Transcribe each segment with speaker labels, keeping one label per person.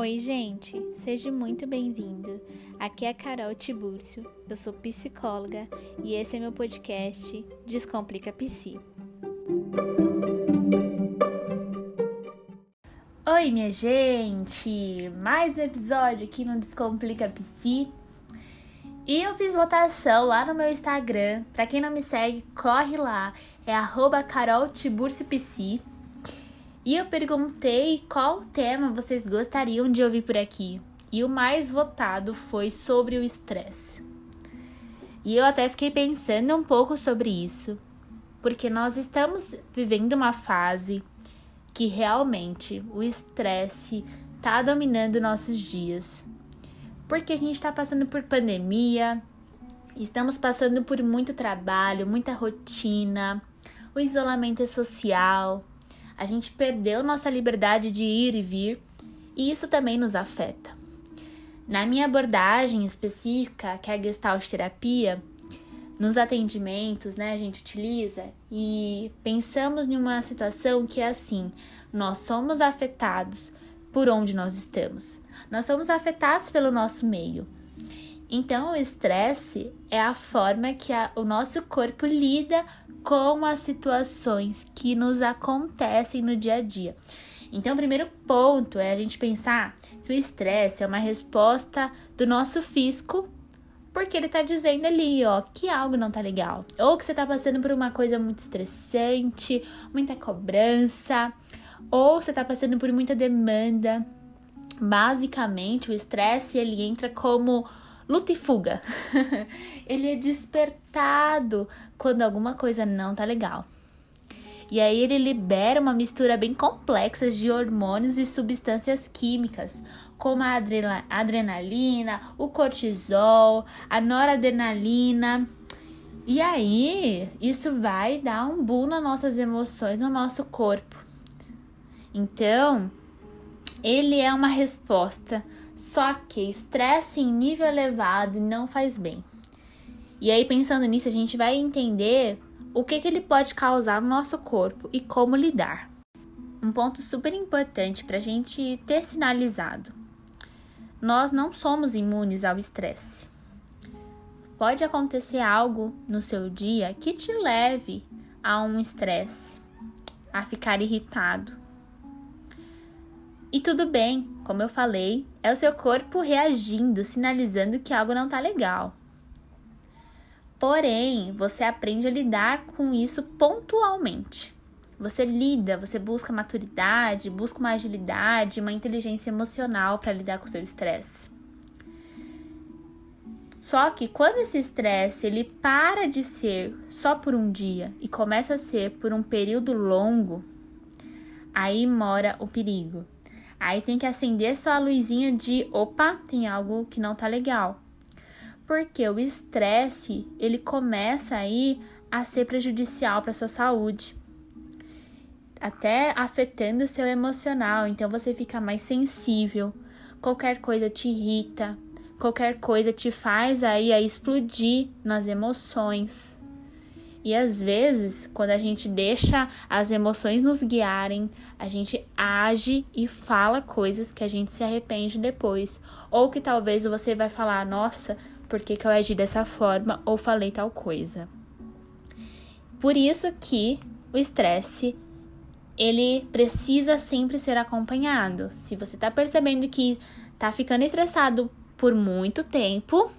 Speaker 1: Oi, gente, seja muito bem-vindo. Aqui é a Carol Tibúrcio, eu sou psicóloga e esse é meu podcast Descomplica Psi. Oi, minha gente! Mais um episódio aqui no Descomplica Psi. E eu fiz votação lá no meu Instagram. Para quem não me segue, corre lá. É arroba Carol Psi. E eu perguntei qual tema vocês gostariam de ouvir por aqui. E o mais votado foi sobre o estresse. E eu até fiquei pensando um pouco sobre isso, porque nós estamos vivendo uma fase que realmente o estresse está dominando nossos dias. Porque a gente está passando por pandemia, estamos passando por muito trabalho, muita rotina, o isolamento social, a gente perdeu nossa liberdade de ir e vir e isso também nos afeta. Na minha abordagem específica, que é a Gestalt terapia, nos atendimentos, né, a gente utiliza e pensamos em uma situação que é assim: nós somos afetados por onde nós estamos. Nós somos afetados pelo nosso meio. Então, o estresse é a forma que a, o nosso corpo lida com as situações que nos acontecem no dia a dia. Então, o primeiro ponto é a gente pensar que o estresse é uma resposta do nosso físico, porque ele tá dizendo ali, ó, que algo não tá legal. Ou que você tá passando por uma coisa muito estressante, muita cobrança, ou você tá passando por muita demanda. Basicamente, o estresse ele entra como luta e fuga. ele é despertado quando alguma coisa não tá legal. E aí ele libera uma mistura bem complexa de hormônios e substâncias químicas, como a adrenalina, o cortisol, a noradrenalina. E aí, isso vai dar um boom nas nossas emoções, no nosso corpo. Então, ele é uma resposta só que estresse em nível elevado não faz bem. E aí, pensando nisso, a gente vai entender o que, que ele pode causar no nosso corpo e como lidar. Um ponto super importante para a gente ter sinalizado: nós não somos imunes ao estresse. Pode acontecer algo no seu dia que te leve a um estresse, a ficar irritado, e tudo bem, como eu falei, é o seu corpo reagindo, sinalizando que algo não tá legal. Porém, você aprende a lidar com isso pontualmente. Você lida, você busca maturidade, busca uma agilidade, uma inteligência emocional para lidar com o seu estresse. Só que quando esse estresse ele para de ser só por um dia e começa a ser por um período longo, aí mora o perigo. Aí tem que acender só a luzinha de opa, tem algo que não tá legal. Porque o estresse, ele começa aí a ser prejudicial para sua saúde. Até afetando o seu emocional, então você fica mais sensível. Qualquer coisa te irrita, qualquer coisa te faz aí a explodir nas emoções. E às vezes, quando a gente deixa as emoções nos guiarem, a gente age e fala coisas que a gente se arrepende depois. Ou que talvez você vai falar, nossa, por que, que eu agi dessa forma ou falei tal coisa. Por isso que o estresse ele precisa sempre ser acompanhado. Se você tá percebendo que tá ficando estressado por muito tempo,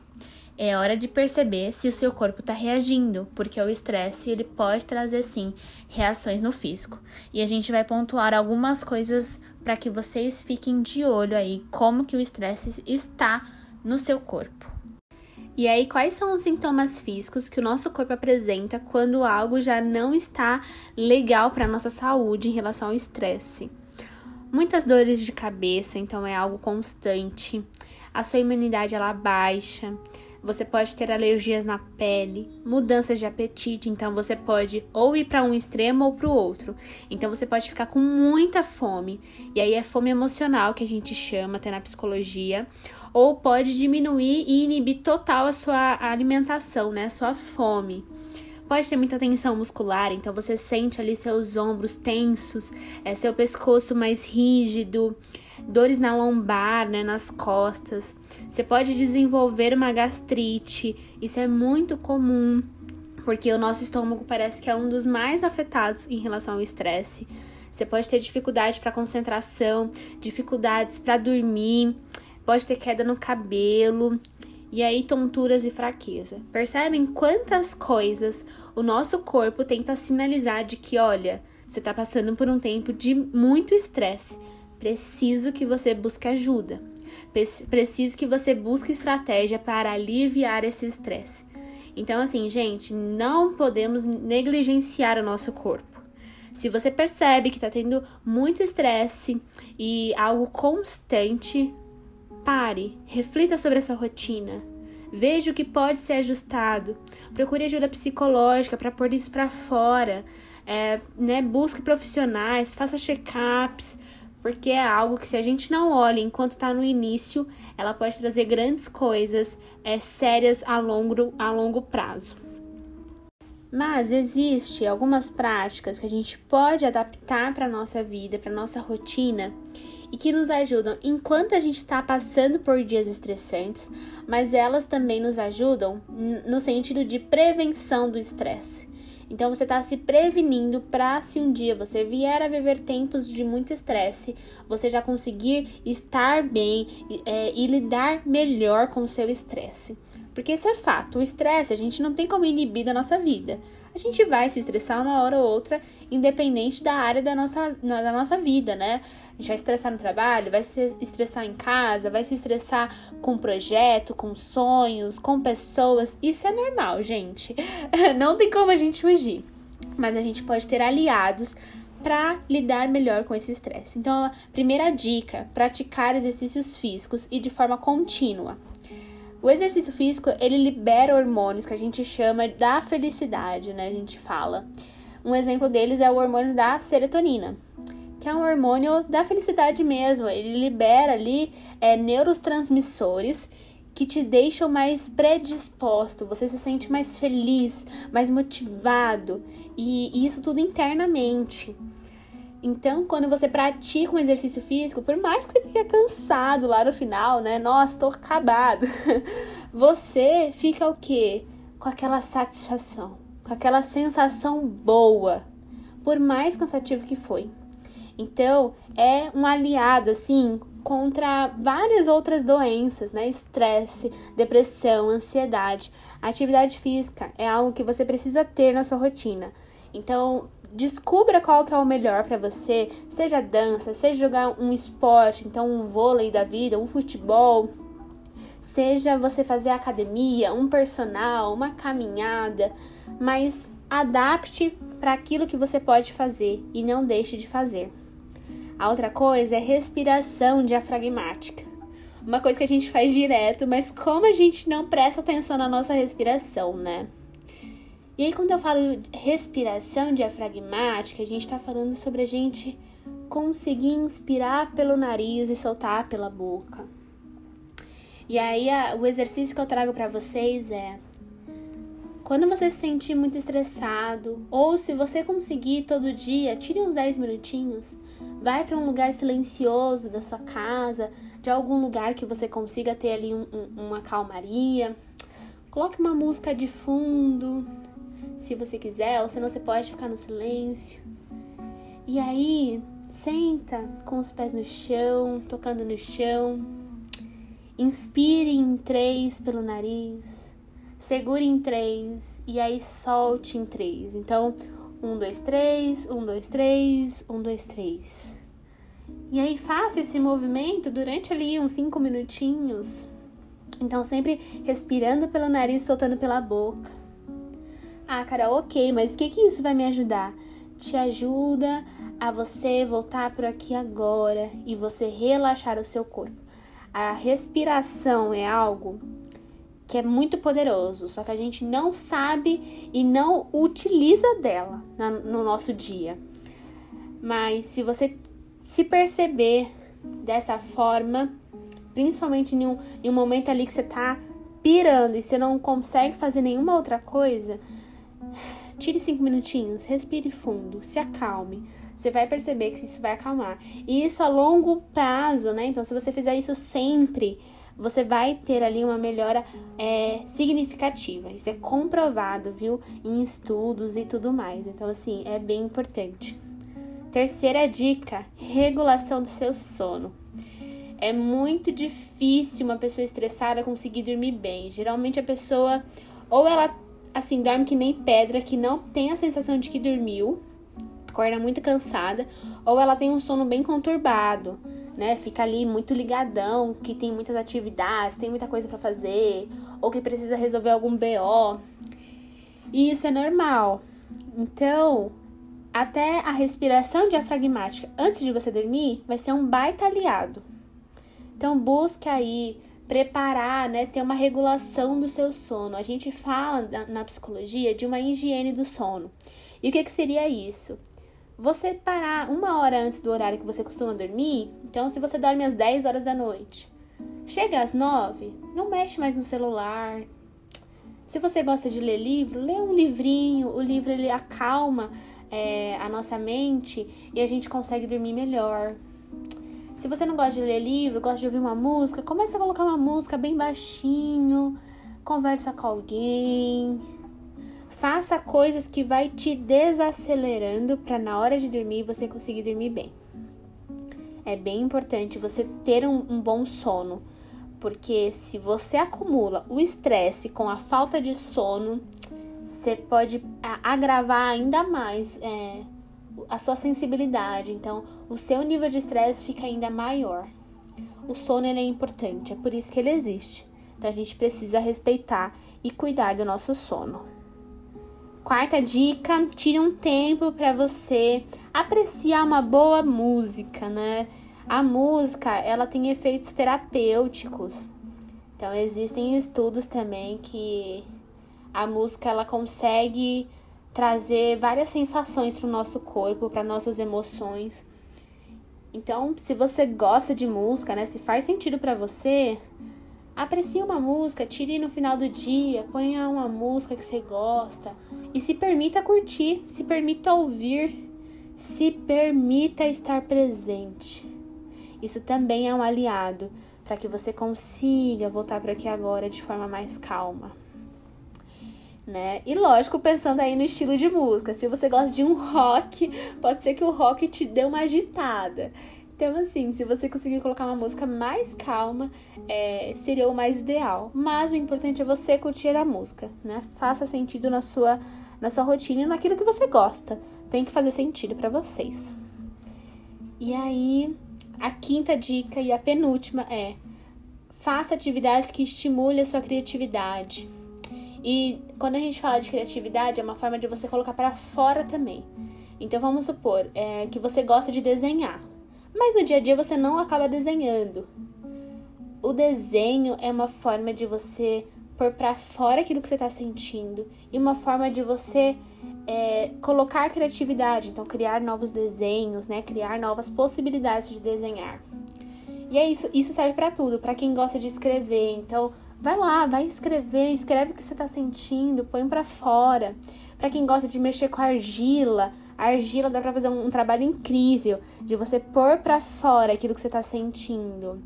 Speaker 1: é hora de perceber se o seu corpo está reagindo, porque o estresse ele pode trazer sim reações no físico. E a gente vai pontuar algumas coisas para que vocês fiquem de olho aí como que o estresse está no seu corpo. E aí, quais são os sintomas físicos que o nosso corpo apresenta quando algo já não está legal para nossa saúde em relação ao estresse? Muitas dores de cabeça, então é algo constante. A sua imunidade ela baixa você pode ter alergias na pele, mudanças de apetite, então você pode ou ir para um extremo ou para o outro. Então você pode ficar com muita fome, e aí é fome emocional que a gente chama até na psicologia, ou pode diminuir e inibir total a sua alimentação, né, a sua fome. pode ter muita tensão muscular, então você sente ali seus ombros tensos, é, seu pescoço mais rígido, dores na lombar, né, nas costas. Você pode desenvolver uma gastrite, isso é muito comum, porque o nosso estômago parece que é um dos mais afetados em relação ao estresse. Você pode ter dificuldade para concentração, dificuldades para dormir, pode ter queda no cabelo, e aí tonturas e fraqueza. Percebem quantas coisas o nosso corpo tenta sinalizar de que, olha, você está passando por um tempo de muito estresse. Preciso que você busque ajuda. Preciso que você busque estratégia para aliviar esse estresse. Então, assim, gente, não podemos negligenciar o nosso corpo. Se você percebe que está tendo muito estresse e algo constante, Pare, reflita sobre a sua rotina. Veja o que pode ser ajustado. Procure ajuda psicológica para pôr isso para fora. É, né, busque profissionais, faça check-ups, porque é algo que se a gente não olha enquanto está no início, ela pode trazer grandes coisas é, sérias a longo, a longo prazo. Mas existe algumas práticas que a gente pode adaptar para nossa vida, para nossa rotina e que nos ajudam enquanto a gente está passando por dias estressantes, mas elas também nos ajudam no sentido de prevenção do estresse. Então você está se prevenindo para se um dia você vier a viver tempos de muito estresse, você já conseguir estar bem é, e lidar melhor com o seu estresse. Porque isso é fato, o estresse a gente não tem como inibir da nossa vida a gente vai se estressar uma hora ou outra, independente da área da nossa, da nossa vida, né? A gente vai estressar no trabalho, vai se estressar em casa, vai se estressar com projeto, com sonhos, com pessoas. Isso é normal, gente. Não tem como a gente fugir. Mas a gente pode ter aliados para lidar melhor com esse estresse. Então, a primeira dica: praticar exercícios físicos e de forma contínua. O exercício físico, ele libera hormônios que a gente chama da felicidade, né? A gente fala. Um exemplo deles é o hormônio da serotonina, que é um hormônio da felicidade mesmo. Ele libera ali é, neurotransmissores que te deixam mais predisposto, você se sente mais feliz, mais motivado, e, e isso tudo internamente. Então, quando você pratica um exercício físico, por mais que você fique cansado lá no final, né? Nossa, tô acabado. Você fica o quê? Com aquela satisfação, com aquela sensação boa, por mais cansativo que foi. Então, é um aliado assim contra várias outras doenças, né? Estresse, depressão, ansiedade. Atividade física é algo que você precisa ter na sua rotina. Então, descubra qual que é o melhor para você, seja dança, seja jogar um esporte, então um vôlei da vida, um futebol, seja você fazer academia, um personal, uma caminhada, mas adapte para aquilo que você pode fazer e não deixe de fazer. A outra coisa é respiração diafragmática. Uma coisa que a gente faz direto, mas como a gente não presta atenção na nossa respiração, né? E aí, quando eu falo respiração diafragmática, a gente está falando sobre a gente conseguir inspirar pelo nariz e soltar pela boca. E aí, a, o exercício que eu trago para vocês é: quando você se sentir muito estressado, ou se você conseguir todo dia, tire uns 10 minutinhos, vai para um lugar silencioso da sua casa, de algum lugar que você consiga ter ali um, um, uma calmaria. Coloque uma música de fundo, se você quiser, ou senão você pode ficar no silêncio. E aí, senta com os pés no chão, tocando no chão. Inspire em três pelo nariz, segure em três e aí solte em três. Então, um, dois, três, um, dois, três, um, dois, três. E aí faça esse movimento durante ali uns cinco minutinhos. Então, sempre respirando pelo nariz, soltando pela boca. Ah, cara, ok, mas o que, que isso vai me ajudar? Te ajuda a você voltar por aqui agora e você relaxar o seu corpo. A respiração é algo que é muito poderoso, só que a gente não sabe e não utiliza dela no nosso dia. Mas se você se perceber dessa forma, principalmente em um, em um momento ali que você tá pirando e você não consegue fazer nenhuma outra coisa,
Speaker 2: Tire cinco minutinhos, respire fundo, se acalme. Você vai perceber que isso vai acalmar. E isso a longo prazo, né? Então, se você fizer isso sempre, você vai ter ali uma melhora é, significativa. Isso é comprovado, viu? Em estudos e tudo mais. Então, assim, é bem importante. Terceira dica: regulação do seu sono. É muito difícil uma pessoa estressada conseguir dormir bem. Geralmente a pessoa ou ela assim dorme que nem pedra, que não tem a sensação de que dormiu, acorda muito cansada, ou ela tem um sono bem conturbado, né? Fica ali muito ligadão, que tem muitas atividades, tem muita coisa para fazer, ou que precisa resolver algum BO. E isso é normal. Então, até a respiração diafragmática antes de você dormir vai ser um baita aliado. Então busque aí preparar, né, ter uma regulação do seu sono. A gente fala na psicologia de uma higiene do sono. E o que, que seria isso? Você parar uma hora antes do horário que você costuma dormir. Então, se você dorme às 10 horas da noite, chega às 9, não mexe mais no celular. Se você gosta de ler livro, lê um livrinho. O livro ele acalma é, a nossa mente e a gente consegue dormir melhor. Se você não gosta de ler livro, gosta de ouvir uma música, comece a colocar uma música bem baixinho, conversa com alguém. Faça coisas que vai te desacelerando para na hora de dormir você conseguir dormir bem. É bem importante você ter um, um bom sono, porque se você acumula o estresse com a falta de sono, você pode agravar ainda mais é, a sua sensibilidade, então o seu nível de estresse fica ainda maior. O sono é importante, é por isso que ele existe. Então a gente precisa respeitar e cuidar do nosso sono. Quarta dica: tire um tempo para você apreciar uma boa música, né? A música, ela tem efeitos terapêuticos. Então existem estudos também que a música ela consegue trazer várias sensações para o nosso corpo, para nossas emoções. Então, se você gosta de música, né, se faz sentido para você, aprecie uma música, tire no final do dia, ponha uma música que você gosta e se permita curtir, se permita ouvir, se permita estar presente. Isso também é um aliado para que você consiga voltar para aqui agora de forma mais calma né? E lógico, pensando aí no estilo de música. Se você gosta de um rock, pode ser que o rock te dê uma agitada. Então, assim, se você conseguir colocar uma música mais calma, é, seria o mais ideal. Mas o importante é você curtir a música, né? Faça sentido na sua, na sua rotina e naquilo que você gosta. Tem que fazer sentido para vocês. E aí, a quinta dica e a penúltima é: faça atividades que estimulem a sua criatividade e quando a gente fala de criatividade, é uma forma de você colocar para fora também. Então vamos supor é, que você gosta de desenhar, mas no dia a dia você não acaba desenhando. O desenho é uma forma de você pôr para fora aquilo que você está sentindo e uma forma de você é, colocar criatividade, então criar novos desenhos, né? Criar novas possibilidades de desenhar. E é isso, isso serve para tudo, para quem gosta de escrever. Então, Vai lá, vai escrever, escreve o que você está sentindo, põe para fora. Para quem gosta de mexer com argila, a argila dá para fazer um, um, trabalho incrível de você pôr para fora aquilo que você está sentindo.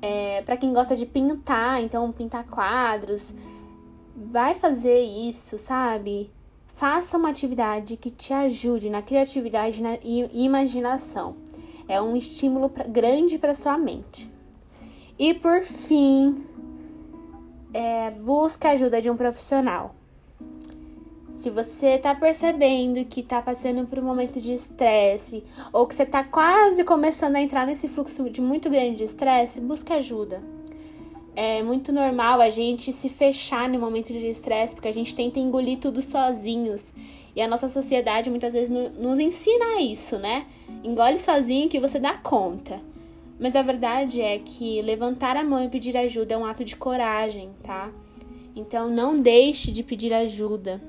Speaker 2: É, para quem gosta de pintar, então pintar quadros, vai fazer isso, sabe? Faça uma atividade que te ajude na criatividade na, e imaginação. É um estímulo grande para sua mente. E por fim, é, busque a ajuda de um profissional. Se você está percebendo que está passando por um momento de estresse ou que você está quase começando a entrar nesse fluxo de muito grande de estresse, busque ajuda. É muito normal a gente se fechar no momento de estresse porque a gente tenta engolir tudo sozinhos. E a nossa sociedade muitas vezes nos ensina isso, né? Engole sozinho que você dá conta. Mas a verdade é que levantar a mão e pedir ajuda é um ato de coragem, tá? Então não deixe de pedir ajuda.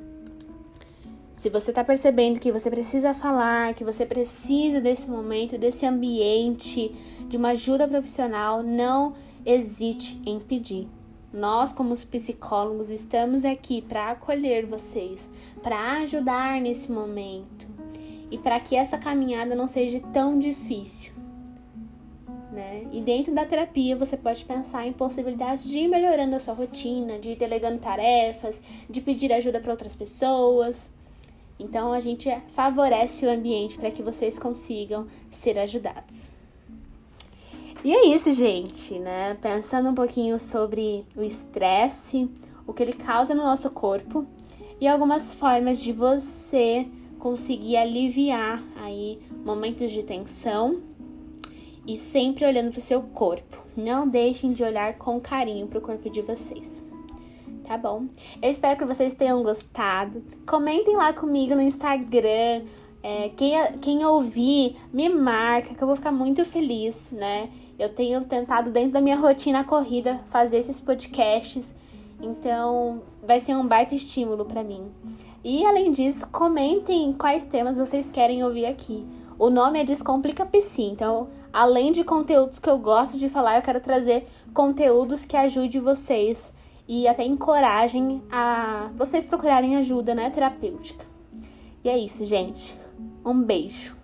Speaker 2: Se você está percebendo que você precisa falar, que você precisa desse momento, desse ambiente, de uma ajuda profissional, não hesite em pedir. Nós, como os psicólogos, estamos aqui para acolher vocês, para ajudar nesse momento e para que essa caminhada não seja tão difícil. Né? E dentro da terapia você pode pensar em possibilidades de ir melhorando a sua rotina, de ir delegando tarefas, de pedir ajuda para outras pessoas. Então a gente favorece o ambiente para que vocês consigam ser ajudados. E é isso, gente, né? Pensando um pouquinho sobre o estresse, o que ele causa no nosso corpo e algumas formas de você conseguir aliviar aí momentos de tensão e sempre olhando para o seu corpo. Não deixem de olhar com carinho para o corpo de vocês. Tá bom? Eu espero que vocês tenham gostado. Comentem lá comigo no Instagram. É, quem, quem ouvir, me marca, que eu vou ficar muito feliz, né? Eu tenho tentado, dentro da minha rotina corrida, fazer esses podcasts. Então, vai ser um baita estímulo para mim. E além disso, comentem quais temas vocês querem ouvir aqui. O nome é Descomplica Psi, então, além de conteúdos que eu gosto de falar, eu quero trazer conteúdos que ajudem vocês e até encorajem a vocês procurarem ajuda, né, terapêutica. E é isso, gente. Um beijo.